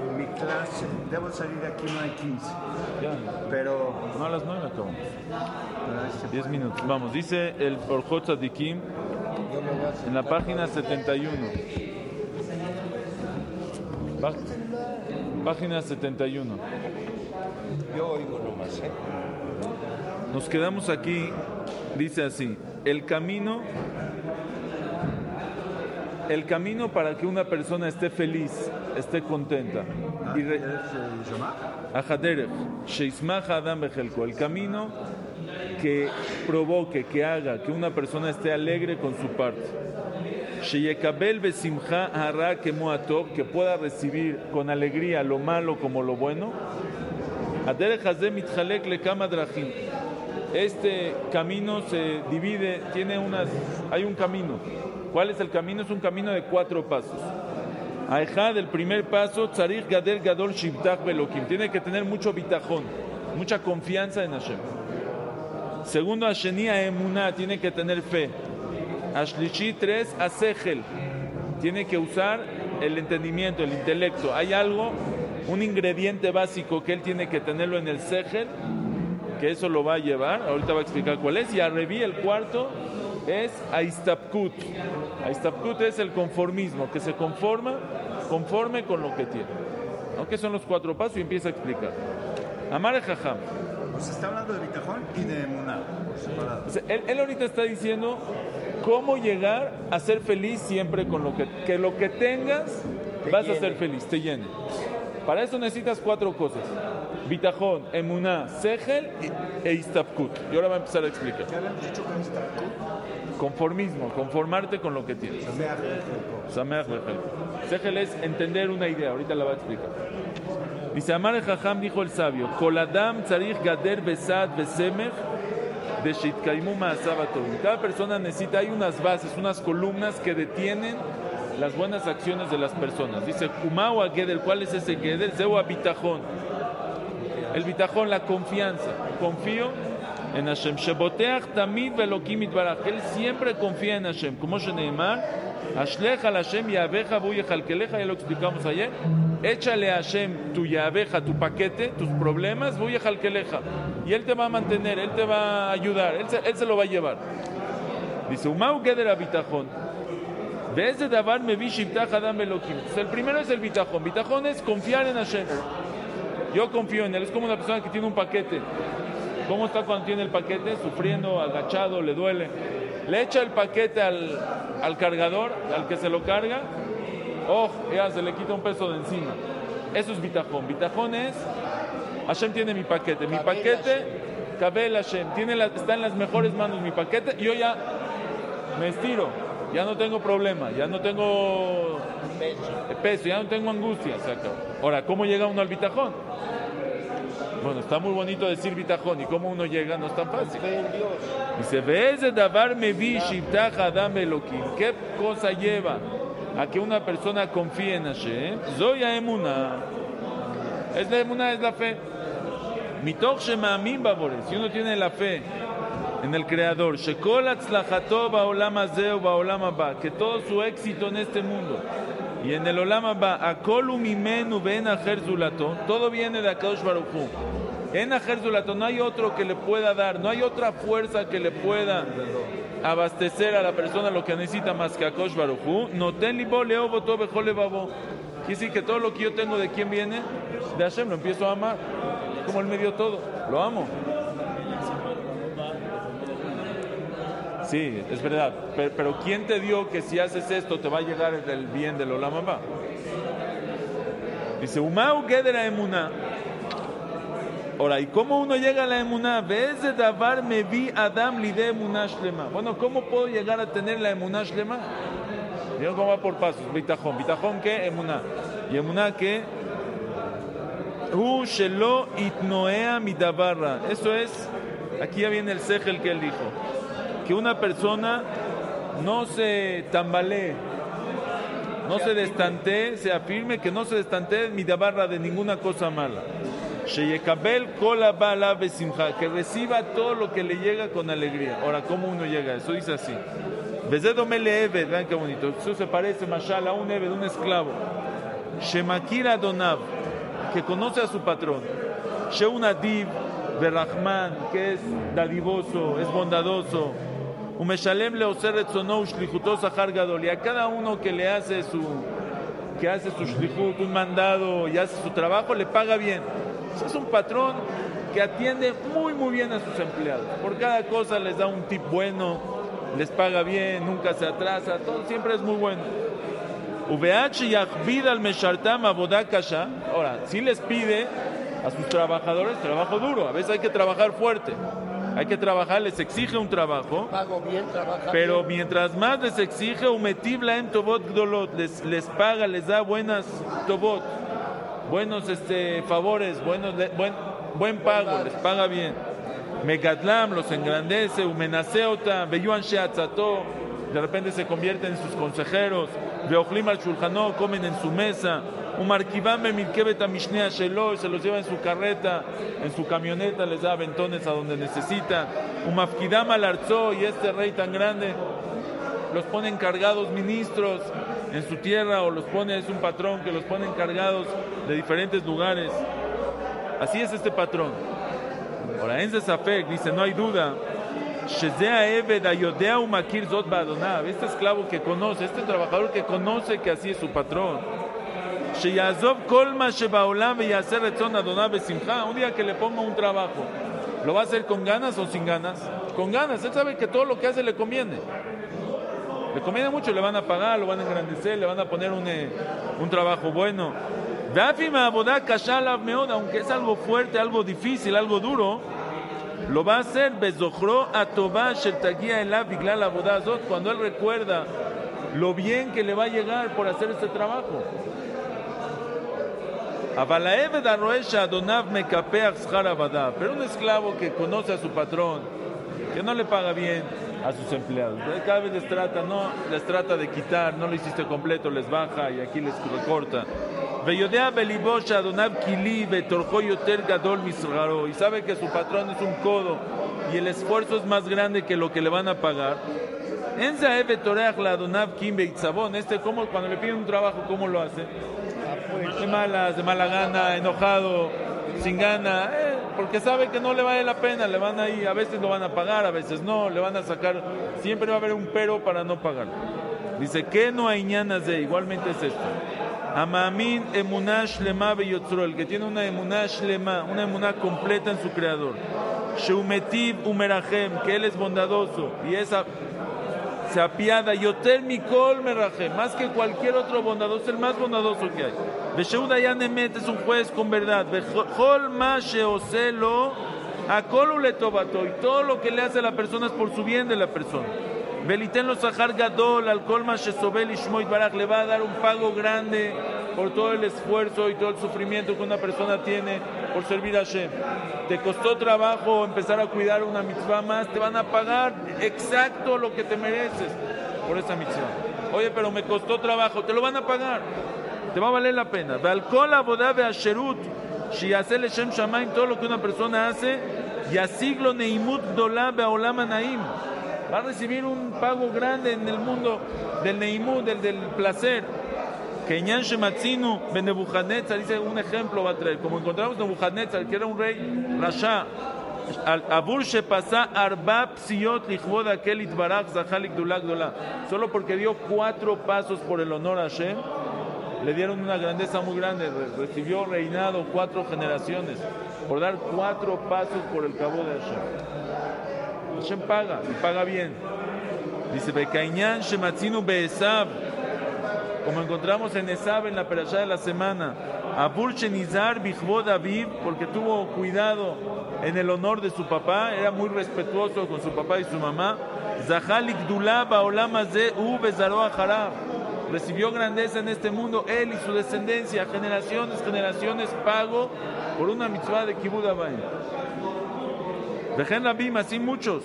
En mi clase, debo salir de aquí no hay 15, Ya, pero no a las 9 acabamos. pero este- 10 minutos. Vamos, dice el Orjot Tzadikim en la página 71. Pá- Página 71. Yo oigo nomás, ¿eh? Nos quedamos aquí, dice así, el camino, el camino para que una persona esté feliz, esté contenta. Y re- ¿Eres eh, el camino que provoque, que haga que una persona esté alegre con su parte. Que pueda recibir con alegría lo malo como lo bueno. Este camino se divide, tiene unas, hay un camino. ¿Cuál es el camino? Es un camino de cuatro pasos. Aejad, el primer paso, Tzarich Gadel Gadol Shivtach Belokim. Tiene que tener mucho bitajón, mucha confianza en Hashem. Segundo, Asheni Emuná, tiene que tener fe. Ashlishi, tres, Asechel. Tiene que usar el entendimiento, el intelecto. Hay algo, un ingrediente básico que él tiene que tenerlo en el Sechel, que eso lo va a llevar. Ahorita va a explicar cuál es. Y Arrevi, el cuarto, es Aistapkut. Aistapkut es el conformismo, que se conforma, conforme con lo que tiene. Aunque son los cuatro pasos y empieza a explicar. Amar Jajam. Pues está hablando de Bitajón y de Muná, por separado. O sea, él, él ahorita está diciendo cómo llegar a ser feliz siempre con lo que, que lo que tengas vas a ser feliz, te llene. Para eso necesitas cuatro cosas: bitajón, emuná, segel y- e istapkut. Y ahora va a empezar a explicar. ¿Qué habíamos dicho con esta? Conformismo, conformarte con lo que tienes. Bechel. Segel es entender una idea, ahorita la va a explicar. Dice Amar el Jajam, dijo el sabio, Koladam tzarich gader besad besemech de shitkaimu maasav hatovim". Cada persona necesita, hay unas bases, unas columnas que detienen las buenas acciones de las personas. Dice, Kumau a Gedel, ¿cuál es ese Gedel? Zeu bitajón. El bitajón, la confianza. Confío en Hashem. Sheboteach tamid velokim itbaraj. Él siempre confía en Hashem. Como Sheneemar, Ashlech al Hashem yaveja bu yechalkeleja, ya lo explicamos ayer. Échale a Hashem tu yaveja, tu paquete, tus problemas, bu yechalkeleja. Y Él te va a mantener, Él te va a ayudar, Él se, él se lo va a llevar. Dice, Umau Geder Abitajón. Desde Dabar me vi Adam Elohim. El primero es el bitajón. Bitajón es confiar en Hashem. Yo confío en él. Es como una persona que tiene un paquete. ¿Cómo está cuando tiene el paquete? Sufriendo, agachado, le duele. Le echa el paquete al, al cargador, al que se lo carga. Oh, ya se le quita un peso de encima. Eso es bitajón. Bitajón es Hashem tiene mi paquete. Mi paquete, Kabel Hashem. Tiene la- está en las mejores manos mi paquete. Y yo ya me estiro. Ya no tengo problema. Ya no tengo peso. Ya no tengo angustia. Ahora, ¿cómo llega uno al bitajón? Bueno, está muy bonito decir bitajón. ¿Y cómo uno llega? No es tan fácil. Dice, "Ve'eze davar adam elokim". ¿Qué cosa lleva a que una persona confíe en Hashem? Zoya emuna. Es la emuna, es la fe. Mitoch shema'amin babore. Si uno tiene la fe en el Creador, shekol atzlachato ba'olam hazeh ba'olam haba, que todo su éxito en este mundo y en el olam haba, akolu mimenu ben zulato, todo viene de Akadosh Baruch Hu. En Ajer Zulato no hay otro que le pueda dar, no hay otra fuerza que le pueda abastecer a la persona lo que necesita más que Akadosh Baruch Hu. No ten libo tobe jole babo. Quiere decir que todo lo que yo tengo de quién viene, de Hashem, lo empiezo a amar. Como él me dio todo, lo amo. Sí, es verdad. Pero, pero ¿quién te dio que si haces esto te va a llegar el, bien del Olam Abba? Dice, Umau Gedera Emuná. Ahora, ¿y cómo uno llega a la emuná? ¿Ves de davar me vi Adam lide emuná shlema? Bueno, ¿cómo puedo llegar a tener la emuná shlema? Digo cómo va por pasos. Bitajón. ¿Bitajón qué? Emuná. ¿Y emuná qué? Hu shelo itnoea midabarra. Eso es, aquí ya viene el segel que él dijo. Que una persona no se tambalee, no se destantee, se afirme que no se destantee midabarra de ninguna cosa mala. Sheyekabel kola bala besimcha, que reciba todo lo que le llega con alegría. Ahora, ¿cómo uno llega a eso? Dice así. Vean qué bonito. Eso se parece, Mashal, a un Eved, un esclavo. Shemakira Donav, que conoce a su patrón. Sheunadiv, Berrahman, que es dadivoso, es bondadoso. Umeshalem le oseret sonou shlichutos gadol. Y a cada uno que le hace su que hace su shlichut, un mandado y hace su trabajo, le paga bien. Es un patrón que atiende muy muy bien a sus empleados. Por cada cosa les da un tip bueno, les paga bien, nunca se atrasa, todo siempre es muy bueno. VH al meshartam kasha. Ahora, si les pide a sus trabajadores trabajo duro, a veces hay que trabajar fuerte. Hay que trabajar, les exige un trabajo. Pago bien, pero mientras más les exige, umetibla en tobot les, les paga, les da buenas tobot, buenos este, favores, buenos, buen, buen pago, les paga bien. Megatlam los engrandece, umenaseota, beyuan sheatzato, de repente se convierten en sus consejeros, veojlim al shulchanó, comen en su mesa. Un marquibame milkebet mishnea shelo, se los lleva en su carreta, en su camioneta, les da aventones a donde necesita. Un mafkidam al arzo, y este rey tan grande los pone encargados ministros en su tierra o los pone, es un patrón que los pone encargados de diferentes lugares. Así es este patrón. Ahora, en Zafek dice, no hay duda. Este esclavo que conoce, este trabajador que conoce que así es su patrón un día que le ponga un trabajo, ¿lo va a hacer con ganas o sin ganas? Con ganas, él sabe que todo lo que hace le conviene. Le conviene mucho, le van a pagar, lo van a engrandecer, le van a poner un, eh, un trabajo bueno. Aunque es algo fuerte, algo difícil, algo duro, lo va a hacer cuando él recuerda lo bien que le va a llegar por hacer este trabajo. Pero un esclavo que conoce a su patrón, que no le paga bien a sus empleados, cada vez les trata, no, les trata de quitar, no lo hiciste completo, les baja y aquí les recorta. Y sabe que su patrón es un codo y el esfuerzo es más grande que lo que le van a pagar. Este, como cuando le piden un trabajo, ¿cómo lo hace? de malas, de mala gana, enojado, sin gana, porque sabe que no le vale la pena, le van ahí, a veces lo van a pagar, a veces no, le van a sacar, siempre va a haber un pero para no pagar. Dice que no hay ñanas de, igualmente es esto. Amamin emunash lema el que tiene una emunash lema, una emuná completa en su creador. Sheumetiv umerahem, que él es bondadoso y esa se apiada. Yotel Mikol Meraje, más que cualquier otro bondadoso, el más bondadoso que hay. Besheuda Yanemet es un juez con verdad. Bejol Mashe Oselo, Akolu le tobato. Y todo lo que le hace a la persona es por su bien de la persona. Beliten los Sahar Gadol, al Kolma Shezobel Ishmoit Barak, le va a dar un pago grande por todo el esfuerzo y todo el sufrimiento que una persona tiene por servir a Hashem. Te costó trabajo empezar a cuidar una mitzvah más, te van a pagar exacto lo que te mereces por esa mitzvah. Oye, pero me costó trabajo, te lo van a pagar. Te va a valer la pena. todo lo que una persona hace, y asiglo neimut naim. Va a recibir un pago grande en el mundo del neimut, del, del placer. Que Ñan Shematzinu ben dice un ejemplo va a traer. Como encontramos Nebuchadnezzar, que era un rey Rasha, Solo porque dio cuatro pasos por el honor a Hashem, le dieron una grandeza muy grande. Recibió reinado cuatro generaciones por dar cuatro pasos por el cabo de Hashem. Hashem paga y paga bien. Dice Bekainyan Shematzinu Be'esav como encontramos en Esab en la perashá de la semana. Abur Nizar Bijbo David, porque tuvo cuidado en el honor de su papá, era muy respetuoso con su papá y su mamá. Zahalik Dulab Baolamaze U Harab. Recibió grandeza en este mundo, él y su descendencia, generaciones, generaciones, pago por una mitzvah de Kibbutz Dejen la así muchos.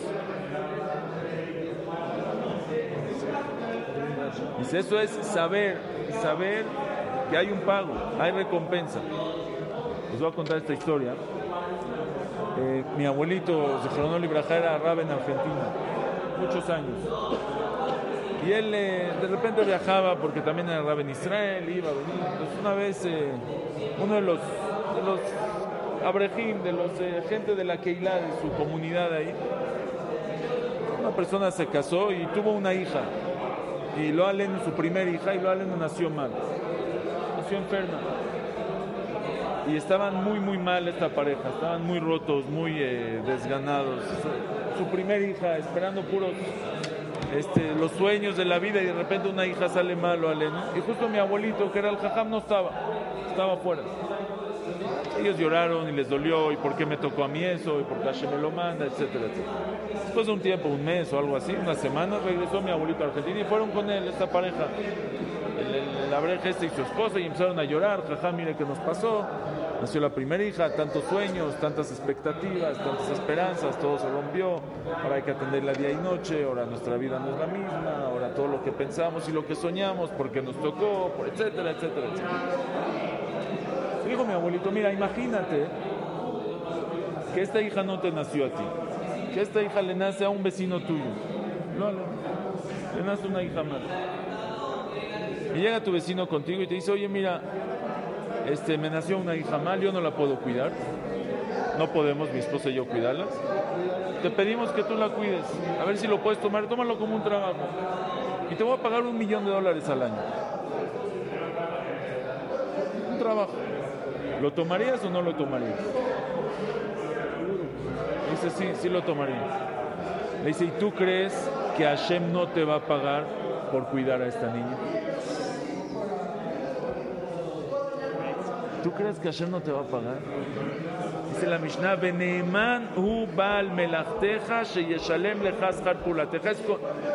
Eso es saber, saber que hay un pago, hay recompensa. Les voy a contar esta historia. Eh, mi abuelito, se Libraja, era rab en Argentina, muchos años. Y él eh, de repente viajaba porque también era en Israel, iba a venir. Entonces una vez eh, uno de los, de los abrejim, de los gente de la Keilah, de su comunidad ahí, una persona se casó y tuvo una hija. Y lo su primera hija, y lo nació mal. Nació enferma. Y estaban muy, muy mal esta pareja. Estaban muy rotos, muy eh, desganados. Su primera hija, esperando puros este, los sueños de la vida y de repente una hija sale mal o Allen. Y justo mi abuelito, que era el jajam, no estaba. Estaba afuera. Ellos lloraron y les dolió, y por qué me tocó a mí eso, y por qué Hashem me lo manda, etcétera, etcétera. Después de un tiempo, un mes o algo así, una semana, regresó mi abuelito a Argentina y fueron con él, esta pareja, el, el, este y su esposa, y empezaron a llorar, jaja, mire qué nos pasó. Nació la primera hija, tantos sueños, tantas expectativas, tantas esperanzas, todo se rompió. Ahora hay que atenderla día y noche, ahora nuestra vida no es la misma, ahora todo lo que pensamos y lo que soñamos, porque nos tocó, etcétera, etcétera, etcétera. Mi abuelito, mira, imagínate que esta hija no te nació a ti, que esta hija le nace a un vecino tuyo. No, le nace una hija más. Y llega tu vecino contigo y te dice, oye, mira, este, me nació una hija mal, yo no la puedo cuidar. No podemos, mi esposa y yo, cuidarlas. Te pedimos que tú la cuides. A ver si lo puedes tomar. Tómalo como un trabajo. Y te voy a pagar un millón de dólares al año. Un trabajo. ¿Lo tomarías o no lo tomarías? Dice, sí, sí lo tomaría. Le dice, ¿y tú crees que Hashem no te va a pagar por cuidar a esta niña? ¿Tú crees que Hashem no te va a pagar? Dice la Mishnah.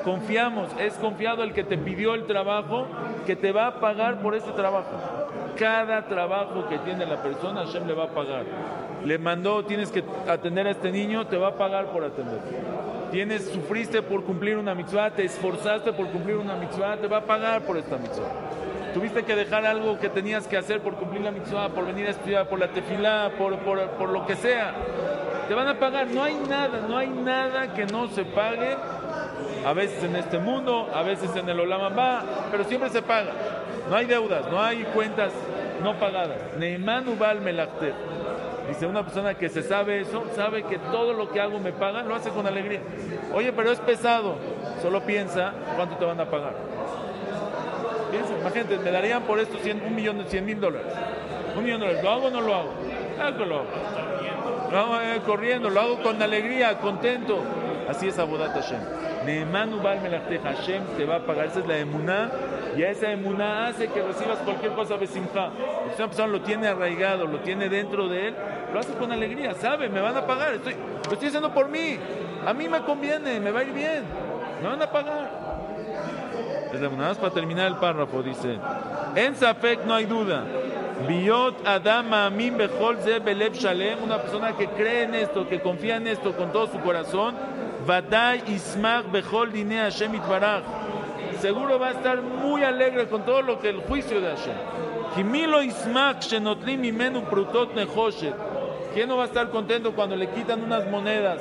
Confiamos, es confiado el que te pidió el trabajo, que te va a pagar por ese trabajo. Cada trabajo que tiene la persona, Hashem le va a pagar. Le mandó, tienes que atender a este niño, te va a pagar por atender. Tienes, sufriste por cumplir una mitzvah, te esforzaste por cumplir una mitzvah, te va a pagar por esta mitzvah. Tuviste que dejar algo que tenías que hacer por cumplir la mitzvah, por venir a estudiar, por la tefilá, por, por, por lo que sea. Te van a pagar. No hay nada, no hay nada que no se pague. A veces en este mundo, a veces en el Olamambá, pero siempre se paga. No hay deudas, no hay cuentas no pagadas. Neyman Ubal Melachter. Dice una persona que se sabe eso, sabe que todo lo que hago me pagan, lo hace con alegría. Oye, pero es pesado. Solo piensa cuánto te van a pagar. Piensa, imagínate, me darían por esto 100, un millón de 100 mil dólares. Un millón de dólares. ¿Lo hago o no lo hago? Claro que lo hago. Lo hago eh, corriendo, lo hago con alegría, contento. Así es Abodat Hashem. Neeman Ubal Melachteja. Hashem te va a pagar. Esa es la emuná. Y a esa emuná hace que recibas cualquier cosa besimja. Si una persona lo tiene arraigado, lo tiene dentro de él, lo hace con alegría. Sabe, me van a pagar. Estoy, lo estoy haciendo por mí. A mí me conviene, me va a ir bien. Me van a pagar. Nada más para terminar el párrafo, dice: En Safek no hay duda. Biot Adam Amin Bechol Ze Belev Shalem, una persona que cree en esto, que confía en esto con todo su corazón. Vadai Ismach Bechol Dine Hashem Itbarach. Seguro va a estar muy alegre con todo lo que el juicio de Hashem. Kimilo Ismach Shenotlim Imenu Prutot Nehoshet. ¿Quién no va a estar contento cuando le quitan unas monedas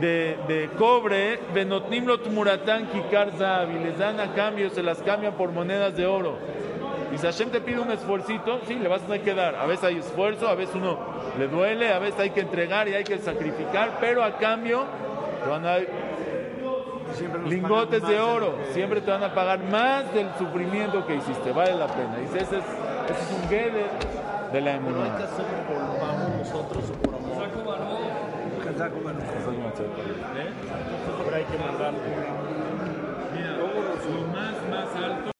de, de cobre? Benotnim Tmuratan Kikar y les dan a cambio, se las cambian por monedas de oro. Y si Hashem te pide un esfuercito, sí, le vas a tener que dar. A veces hay esfuerzo, a veces uno le duele, a veces hay que entregar y hay que sacrificar, pero a cambio te van a dar lingotes de oro. Siempre te van a pagar más del sufrimiento que hiciste. Vale la pena. Dice, ese es, ese es un geder de la No hay lo más, más alto.